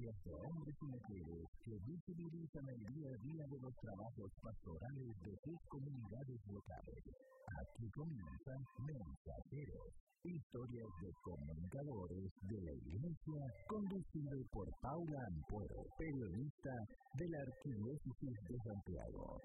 de hombres y mujeres que visibilizan el día a día de los trabajos pastorales de sus comunidades locales. Aquí comienzan Mensajeros, historias de comunicadores de la Iglesia, conducido por Paula Ampuero, periodista de la Arquidiócesis de Santiago.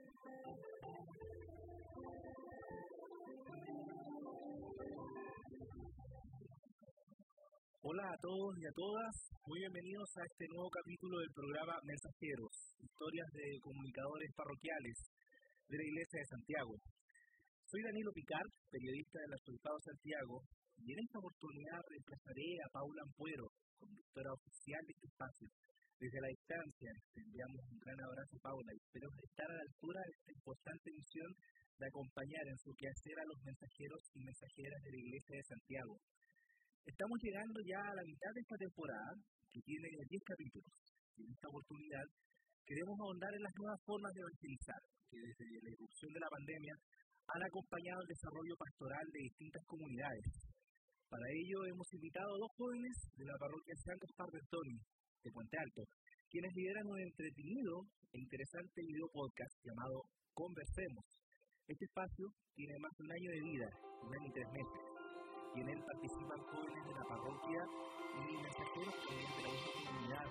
Hola a todos y a todas, muy bienvenidos a este nuevo capítulo del programa Mensajeros, historias de comunicadores parroquiales de la Iglesia de Santiago. Soy Danilo Picard, periodista del Arzobispado Santiago, y en esta oportunidad reemplazaré a Paula Ampuero, conductora oficial de este espacio. Desde la distancia, te enviamos un gran abrazo a Paula y espero estar a la altura de esta importante misión de acompañar en su quehacer a los mensajeros y mensajeras de la Iglesia de Santiago Estamos llegando ya a la mitad de esta temporada, que tiene 10 capítulos. Y en esta oportunidad queremos ahondar en las nuevas formas de evangelizar, que desde la irrupción de la pandemia han acompañado el desarrollo pastoral de distintas comunidades. Para ello hemos invitado a dos jóvenes de la parroquia San Gaspar de Puente Alto, quienes lideran un entretenido e interesante video podcast llamado Conversemos. Este espacio tiene más de un año de vida, un año y tres meses y en él participan jóvenes de la parroquia y mensajeros también de la misma comunidad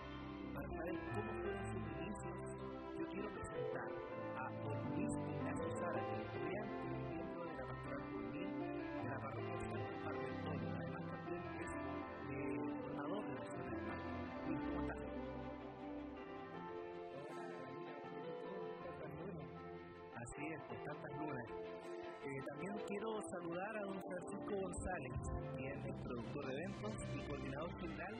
para saber cómo fueron sus inicios. Yo quiero presentar a Don Luis Ignacio Sara, es estudiante y miembro de la pastoral juvenil de la parroquia San Juan del Toro, además también es formador de la zona del Mar. Luis, ¿cómo estás? Así es, por tantas lunas. Eh, también quiero saludar a don Francisco González, quien es productor de eventos y coordinador general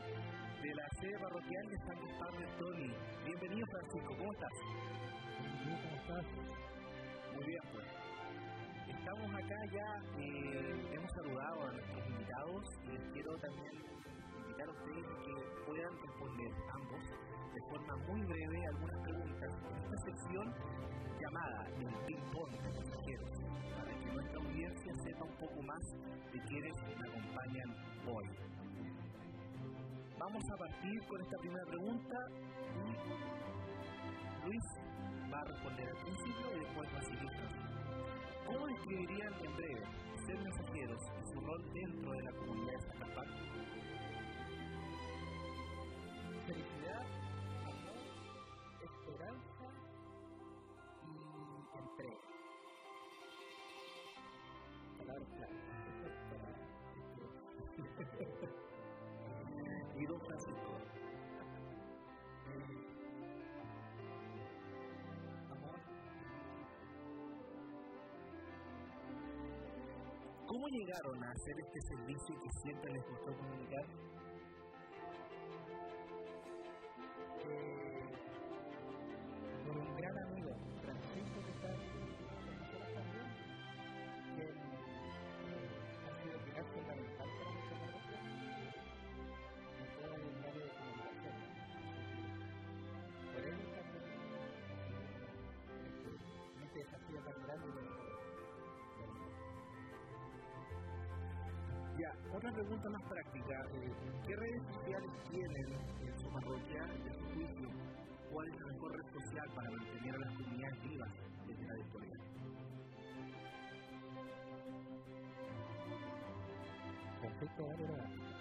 de la sede parroquial de San Gaspar de Tony. Bienvenido Francisco, ¿cómo estás? Bien, ¿cómo estás? Muy bien, pues. Estamos acá ya, eh, hemos saludado a nuestros invitados y les quiero también invitar a ustedes a que puedan responder ambos de forma muy breve algunas preguntas. En esta sección llamada el ping-pong de pasajeros nuestra audiencia sepa un poco más de quienes me acompañan hoy. Vamos a partir con esta primera pregunta. Luis va a responder al principio y después va a seguir ¿Cómo describirían en breve ser mensajeros y su rol dentro de la comunidad de llegaron a hacer este servicio que siempre les gustó comunicar? Otra pregunta más práctica. eh, ¿Qué redes sociales tienen en su parroquia, en su juicio? ¿Cuál es la mejor red social para mantener a las comunidades vivas desde la virtualidad? Perfecto,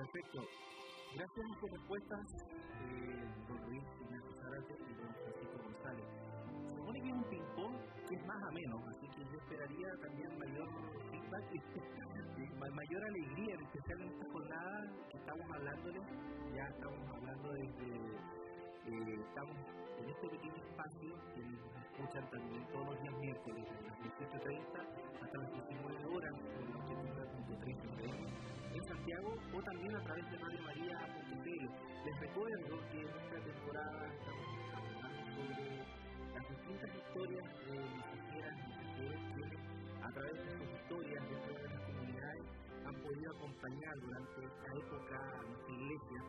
Perfecto. Gracias a sus respuestas, eh, don Luis Ignacio Zárate y don Francisco González. Se supone que es un ping-pong es más ameno, así que yo esperaría también mayor mayor alegría, en especial en que estamos hablándoles. Ya estamos hablando desde. eh, estamos en este pequeño espacio que nos escuchan también todos los días miércoles, desde las 18.30 hasta las 19 horas, Santiago o también a través de Radio María. Les recuerdo que en esta temporada estamos hablando sobre las distintas historias de mensajeras y que a través de sus historias dentro de las comunidades han podido acompañar durante esta época a nuestra iglesia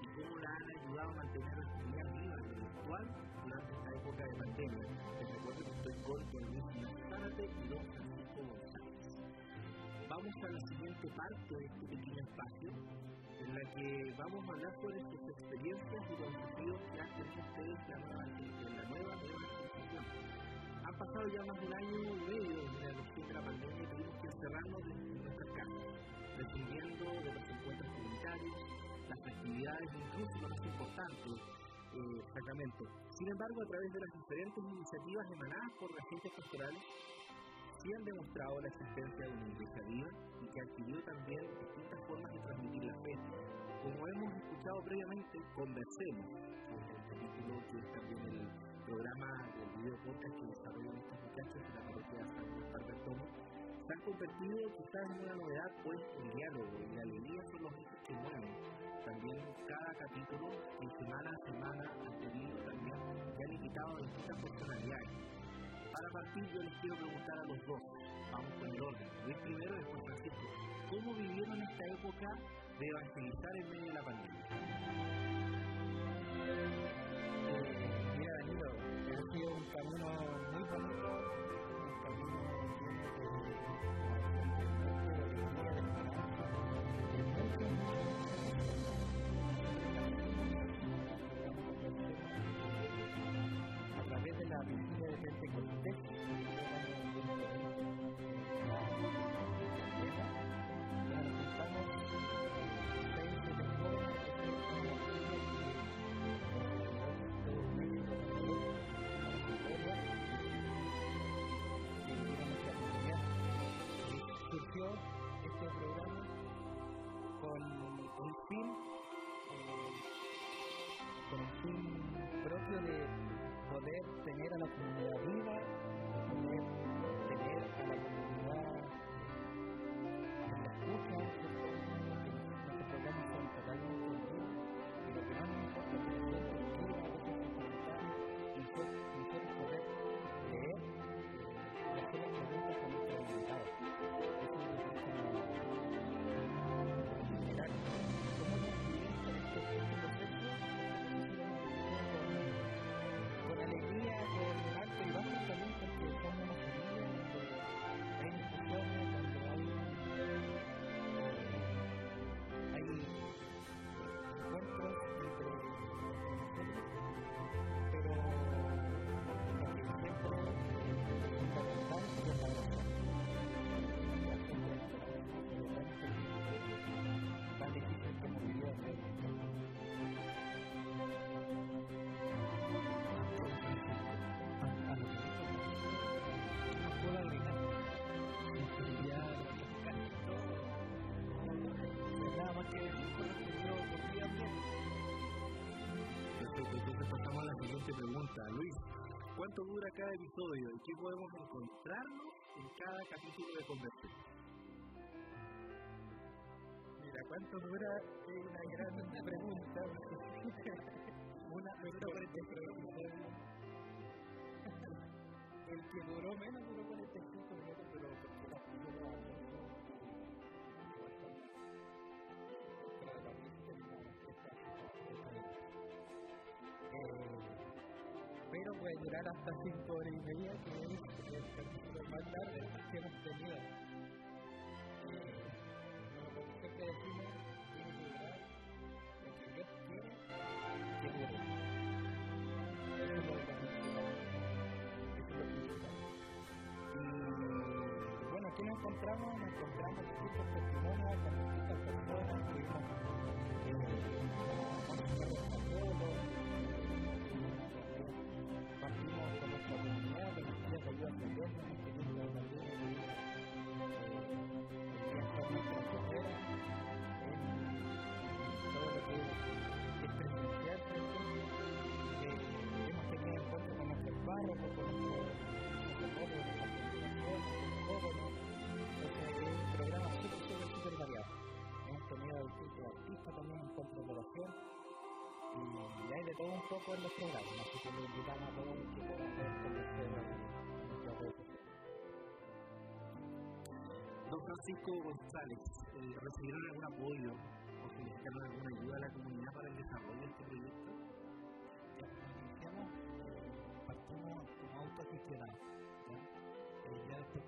y cómo la han ayudado a mantener la comunidad viva lo virtual durante esta época de pandemia. Les recuerdo que estoy con Luis Zárate y don Francisco González. Vamos a la siguiente parte de en la que vamos a hablar sobre sus experiencias y los desafíos que han tenido ustedes en la nueva, nueva, institución. Han pasado ya más de un año y medio desde la erupción de la pandemia y tuvimos que encerrarnos en nuestras casas, dependiendo de los encuentros comunitarios, las actividades, incluso lo más importante, eh. Sin embargo, a través de las diferentes iniciativas emanadas por las agentes pastorales, sí han demostrado la existencia de una iglesia y que ha adquirido también distintas formas de transmitir la fe. Como hemos escuchado previamente, conversemos, el capítulo que es también el programa del video podcast que desarrollan estos muchachos de la parroquia San Juan Tomo, se han convertido quizás en una novedad, pues el diálogo y la alegría son los hechos que mueven. También cada capítulo, en semana a semana, han tenido también, que han invitado a distintas personalidades para partir, yo les quiero preguntar a los dos, vamos con el orden, Luis primero después Francisco, ¿cómo vivieron esta época de evangelizar en medio de la pandemia? Pregunta. Luis, ¿cuánto dura cada episodio y qué podemos encontrarnos en cada capítulo de conversión? Mira, ¿cuánto dura? Una gran pregunta. una pregunta. El que duró menos duró 45 minutos, pero porque la primera hasta 5 horas y media, que es el más largo que hemos tenido. Decimos, que que bueno, aquí nos encontramos, nos encontramos distintos testimonios con distintas personas, de todo un poco en los programas, así que les invitamos a todos que puedan ver redes sociales. Don Francisco González, eh, ¿recibieron algún apoyo o solicitaron alguna ayuda a la comunidad para el desarrollo de este proyecto? Ya, como iniciamos, eh, partimos como autogestionados. ¿ya? Eh, ya después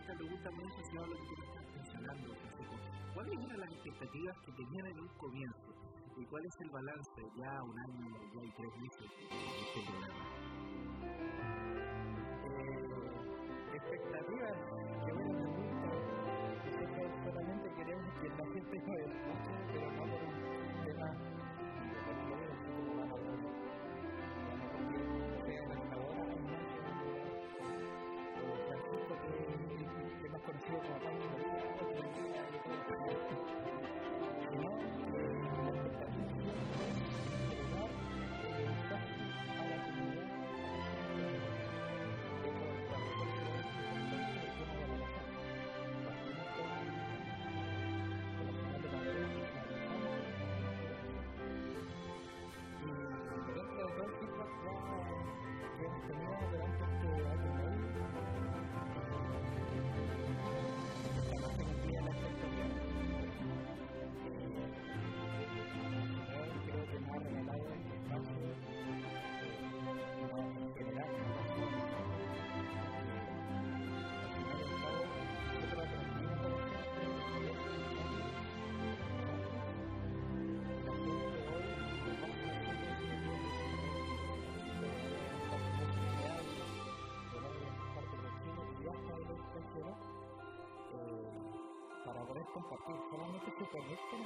va a responder esta pregunta muy asociada a lo que tú estás mencionando, Francisco. ¿Cuál es una de las expectativas que tenían en un comienzo? ¿Y cuál es el balance ya un año, ya hay tres meses de este programa? eh, expectativas que bueno solamente queremos que la gente nos escuche pero no por un tema compartir solamente se conectan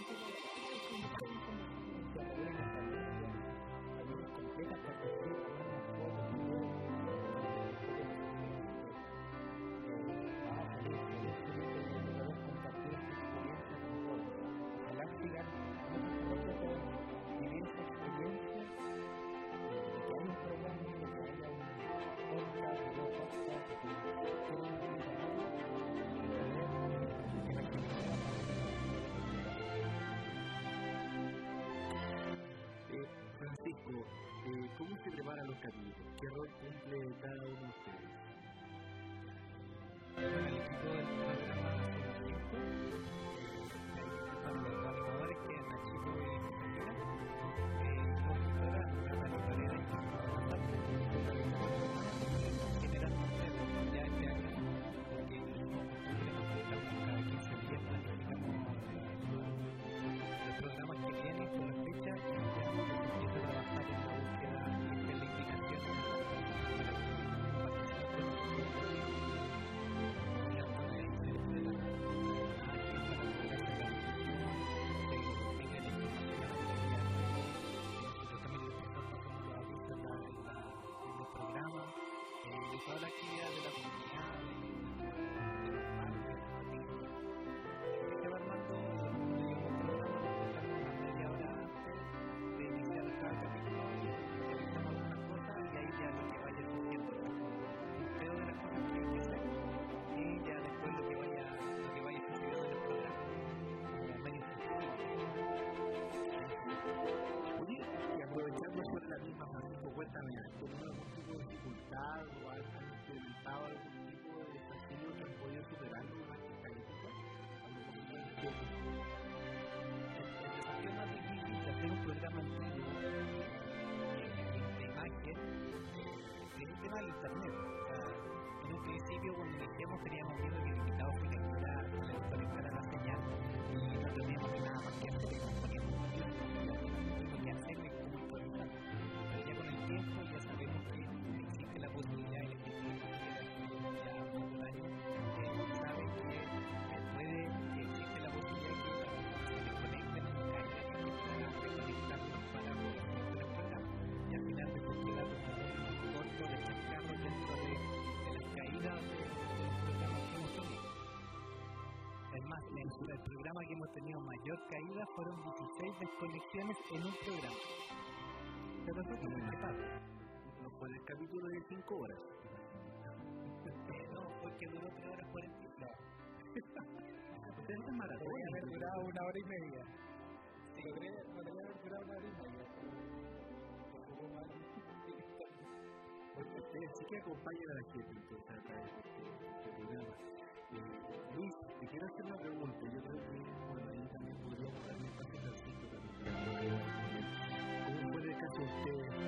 rol cumple cada uno de ustedes? Toda la actividad de la comunidad, de los padres, que se una de iniciar cada capítulo y ahí ya que vaya pedo de las cosas que hay que y ya después lo que vaya lo que vaya sucediendo y aprovechando sobre la misma, dificultad o has has experimentado algún tipo de desafío que han podido superarlo con las estadísticas? El más difícil de hacer un programa antiguo eh, de imagen es el tema del internet. En un principio, cuando iniciamos, teníamos miedo que que hemos tenido mayor caída fueron 16 desconexiones en un programa. Pero eso es muy pasa. No fue el capítulo de 5 horas. No, porque duró 3 horas 40. Ustedes es maratón. Podría haber durado una hora y media. Logré, podría haber durado una hora y media. Porque ustedes sí que acompañan a la gente entonces a través de este, este programa. Eh, Luis, quiero hacer una pregunta. Yo creo que, también podríamos dar un espacio Francisco también. ¿Cómo fue el caso de ustedes?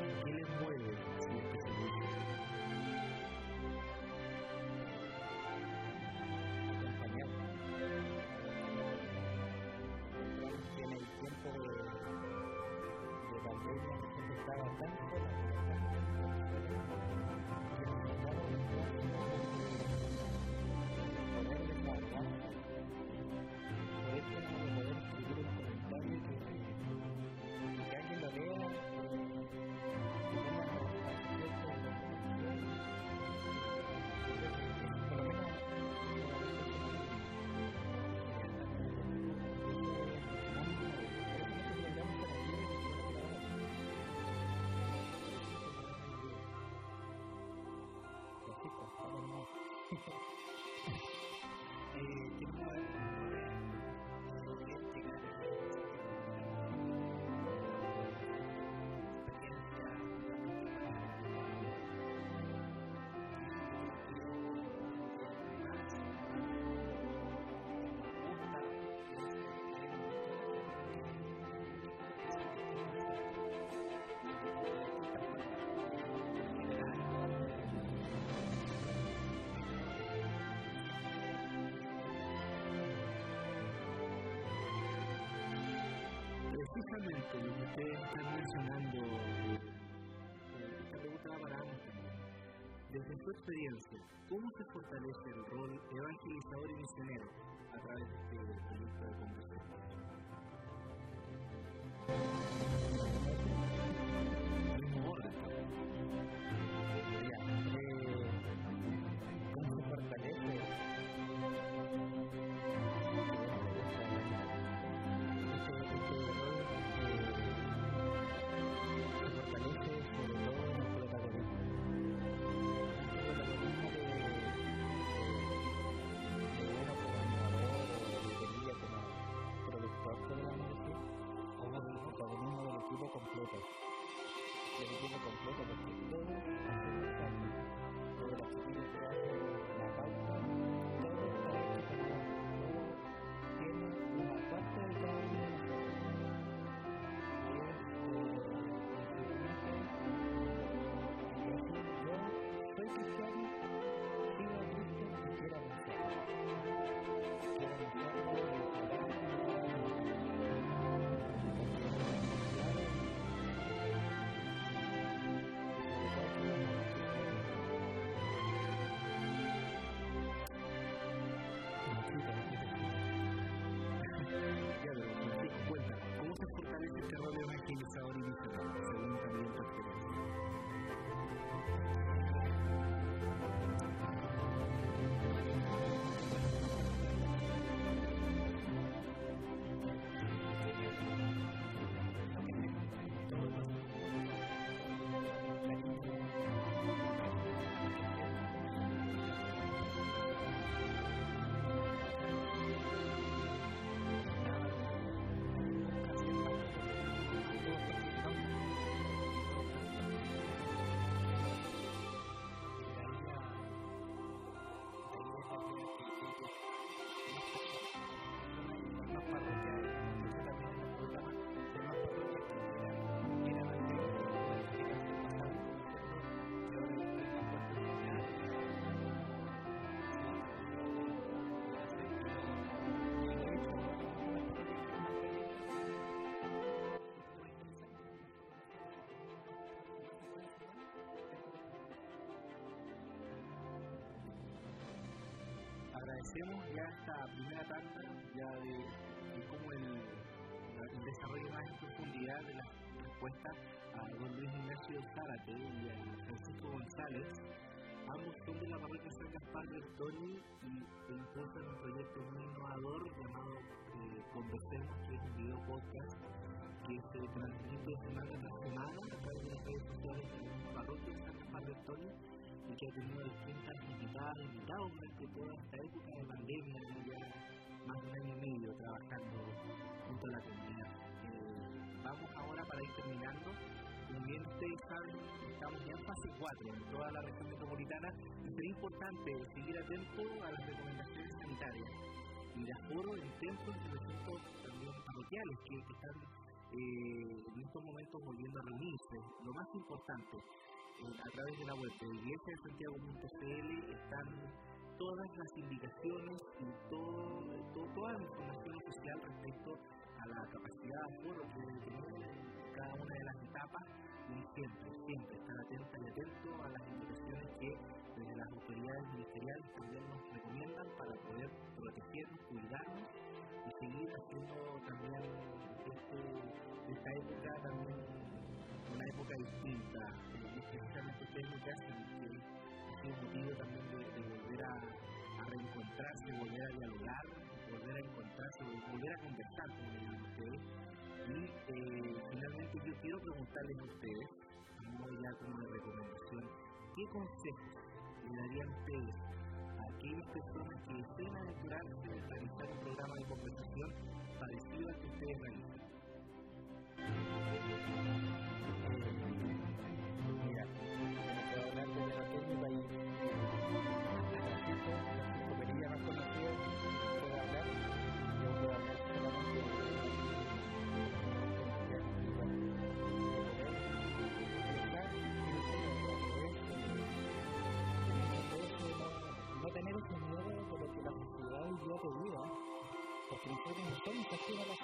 people. Precisamente lo que ustedes están mencionando, esta pregunta va para ambos. Desde su experiencia, ¿cómo se fortalece el rol evangelizador y misionero a través de este proyecto de conversación? Completo del equipo completo porque todos hacemos parte de las chiquillas que hacen la pauta todo está hecho con amor todo tiene una parte de cada uno de nosotros y es eh, el decir yo soy cristiano Saturday, September 19, agradecemos ya esta primera tanda ya de, de cómo el, desarrollo más en profundidad de las respuestas a don Luis Ignacio Zárate y a Francisco González. Ambos son de la parroquia San Gaspar del Tony y impulsan un proyecto muy innovador llamado eh, Conversemos, que es un video podcast que se transmite semana tras semana a través de las redes de la parroquia San Gaspar del Tony y que ha tenido distintas invitadas, invitados durante toda esta época de pandemia, ya más de un año y medio trabajando junto a la comunidad. Eh, vamos ahora para ir terminando como bien ustedes saben, estamos ya en fase 4 en toda la región metropolitana sería importante seguir atento a las recomendaciones sanitarias y de aforo en templos y recintos también parroquiales que, están eh, en estos momentos volviendo a reunirse. Lo más importante, a través de la web de iglesia de Santiago.cl están todas las indicaciones y todo, toda la información oficial respecto a la capacidad de aforo que debe tener cada una de las etapas. Y siempre, siempre estar atento y atento a las indicaciones que las autoridades ministeriales también nos recomiendan para poder protegernos, cuidarnos y seguir haciendo también este, esta época también una época distinta y precisamente ustedes lo que hacen motivo también de, volver a, reencontrarse, volver a dialogar, volver a encontrarse, volver a conversar como le llaman ustedes. Y eh, finalmente yo quiero preguntarles a ustedes, ya como de recomendación, ¿qué consejos le darían ustedes a aquellas personas que deseen a realizar un programa de conversación parecido porque nosotros no somos aquí a la sociedad,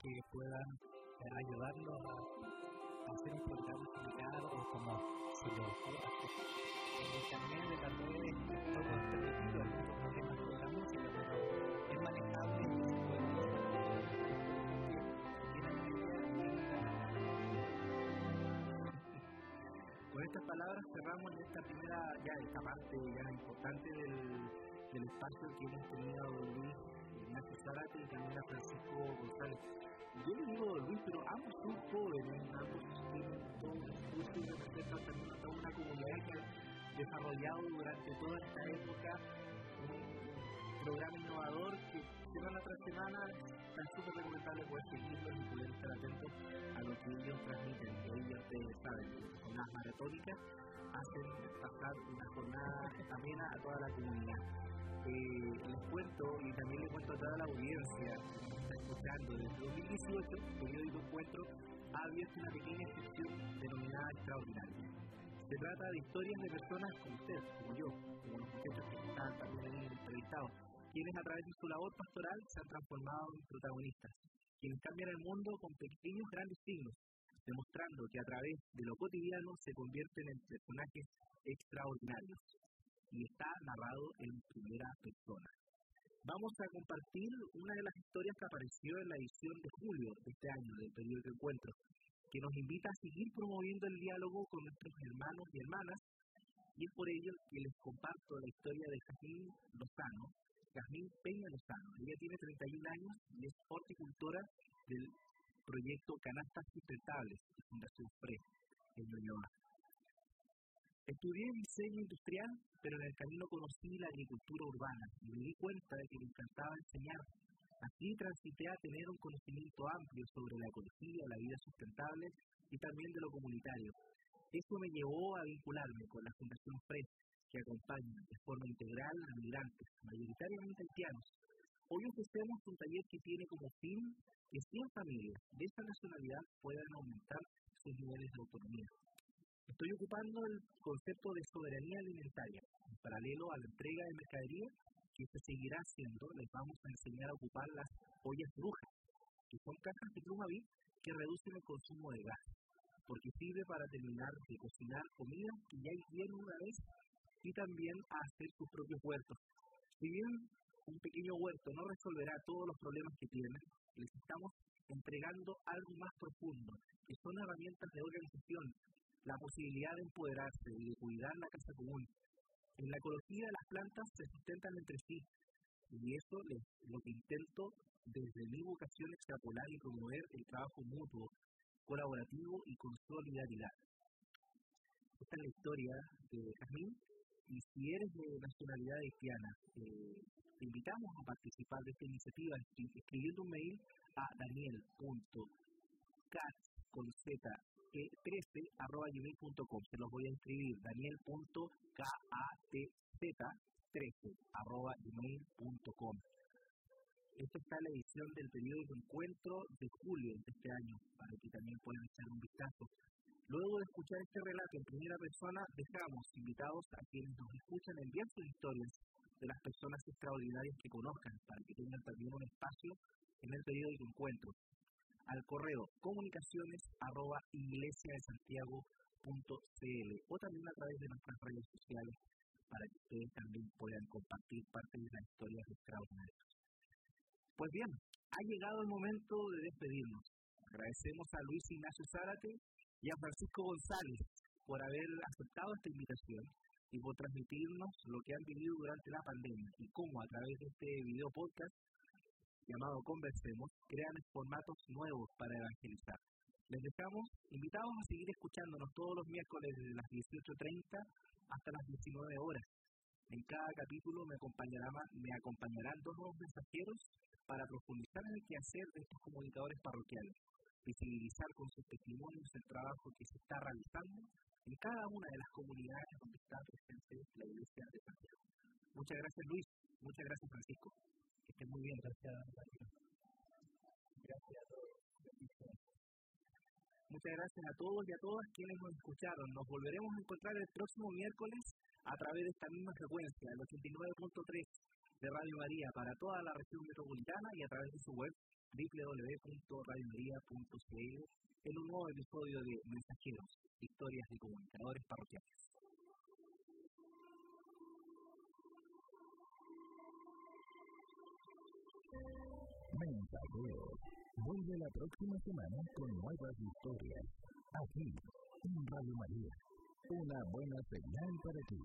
que puedan eh, ayudarlos a, hacer un programa similar o como se les ocurra. En internet, de redes, todo es permitido, algunos problemas con la música, pero es manejable Con estas palabras cerramos esta primera, ya esta parte ya importante del, del espacio que hemos tenido Luis Ignacio Zárate y también a Francisco González. Yo le digo Luis, pero ambos son jóvenes, ambos tienen todo un discurso y representan también a toda una comunidad que ha desarrollado durante toda esta época un programa innovador que semana tras semana es súper recomendable poder seguirlos y poder estar a lo que ellos transmiten. Ellos, ustedes saben, con las maratónicas hacen pasar una jornada amena a toda la comunidad eh, les cuento y también les cuento a toda la audiencia que nos está escuchando, desde 2018 el periódico Encuentro ha abierto una pequeña sección denominada Extraordinaria. Se trata de historias de personas como usted, como yo, como los muchachos que están también ahí entrevistados, quienes a través de su labor pastoral se han transformado en protagonistas, quienes cambian el mundo con pequeños grandes signos, demostrando que a través de lo cotidiano se convierten en personajes extraordinarios y está narrado en primera persona. Vamos a compartir una de las historias que apareció en la edición de julio de este año del periódico Encuentro. que nos invita a seguir promoviendo el diálogo con nuestros hermanos y hermanas, y es por ello que les comparto la historia de Jazmín Lozano, Jazmín Peña Lozano. Ella tiene 31 años y es horticultora del proyecto Canastas Sustentables de Fundación FRE en Ñuñoa. Estudié diseño industrial, pero en el camino conocí la agricultura urbana y me di cuenta de que me encantaba enseñar. Así transité a tener un conocimiento amplio sobre la ecología, la vida sustentable y también de lo comunitario. Eso me llevó a vincularme con la Fundación FRE, que acompaña de forma integral a migrantes, mayoritariamente haitianos. Hoy ofrecemos un taller que tiene como fin que 100 familias de esta nacionalidad puedan aumentar sus niveles de autonomía. Estoy ocupando el concepto de soberanía alimentaria, en paralelo a la entrega de mercadería que se seguirá haciendo, les vamos a enseñar a ocupar las ollas brujas, que son cajas de plumavit que reducen el consumo de gas, porque sirve para terminar de cocinar comida que ya hicieron una vez y también a hacer sus propios huertos. Si bien un pequeño huerto no resolverá todos los problemas que tienen, les estamos entregando algo más profundo, que son herramientas de organización la posibilidad de empoderarse y de cuidar la casa común. En la ecología las plantas se sustentan entre sí y eso es lo que intento desde mi vocación extrapolar y promover el trabajo mutuo, colaborativo y con solidaridad. Esta es la historia de Jazmín y si eres de nacionalidad haitiana, eh, te invitamos a participar de esta iniciativa escribiendo un mail a daniel.cat con z 13.gmail.com. Se los voy a escribir, daniel.katz13.gmail.com. Esta está la edición del periódico Encuentro de julio de este año, para que también puedan echar un vistazo. Luego de escuchar este relato en primera persona, dejamos invitados a quienes nos escuchan enviar sus historias de las personas extraordinarias que conozcan, para que tengan también un espacio en el periódico Encuentro al correo comunicaciones arroba iglesia de Santiago o también a través de nuestras redes sociales para que ustedes también puedan compartir parte de las historias extraordinarias. Pues bien, ha llegado el momento de despedirnos. Agradecemos a Luis Ignacio Zárate y a Francisco González por haber aceptado esta invitación y por transmitirnos lo que han vivido durante la pandemia y cómo a través de este video podcast llamado Conversemos, crean formatos nuevos para evangelizar. Les dejamos invitados a seguir escuchándonos todos los miércoles desde las 18.30 hasta las 19 horas. En cada capítulo me, acompañará, me acompañarán dos nuevos mensajeros para profundizar en el quehacer de estos comunicadores parroquiales, visibilizar con sus testimonios el trabajo que se está realizando en cada una de las comunidades donde está presente la Iglesia de Santiago. Muchas gracias Luis, muchas gracias Francisco muy bien, gracias. Gracias a todos. Muchas gracias a todos y a todas quienes nos escucharon. Nos volveremos a encontrar el próximo miércoles a través de esta misma frecuencia, el 89.3 de Radio María para toda la región metropolitana y a través de su web www.radiomaria.cl en un nuevo episodio de Mensajeros, historias de comunicadores parroquiales. Mensajeros. Vuelve la próxima semana con nuevas historias. Aquí, en Radio María. Una buena señal para ti.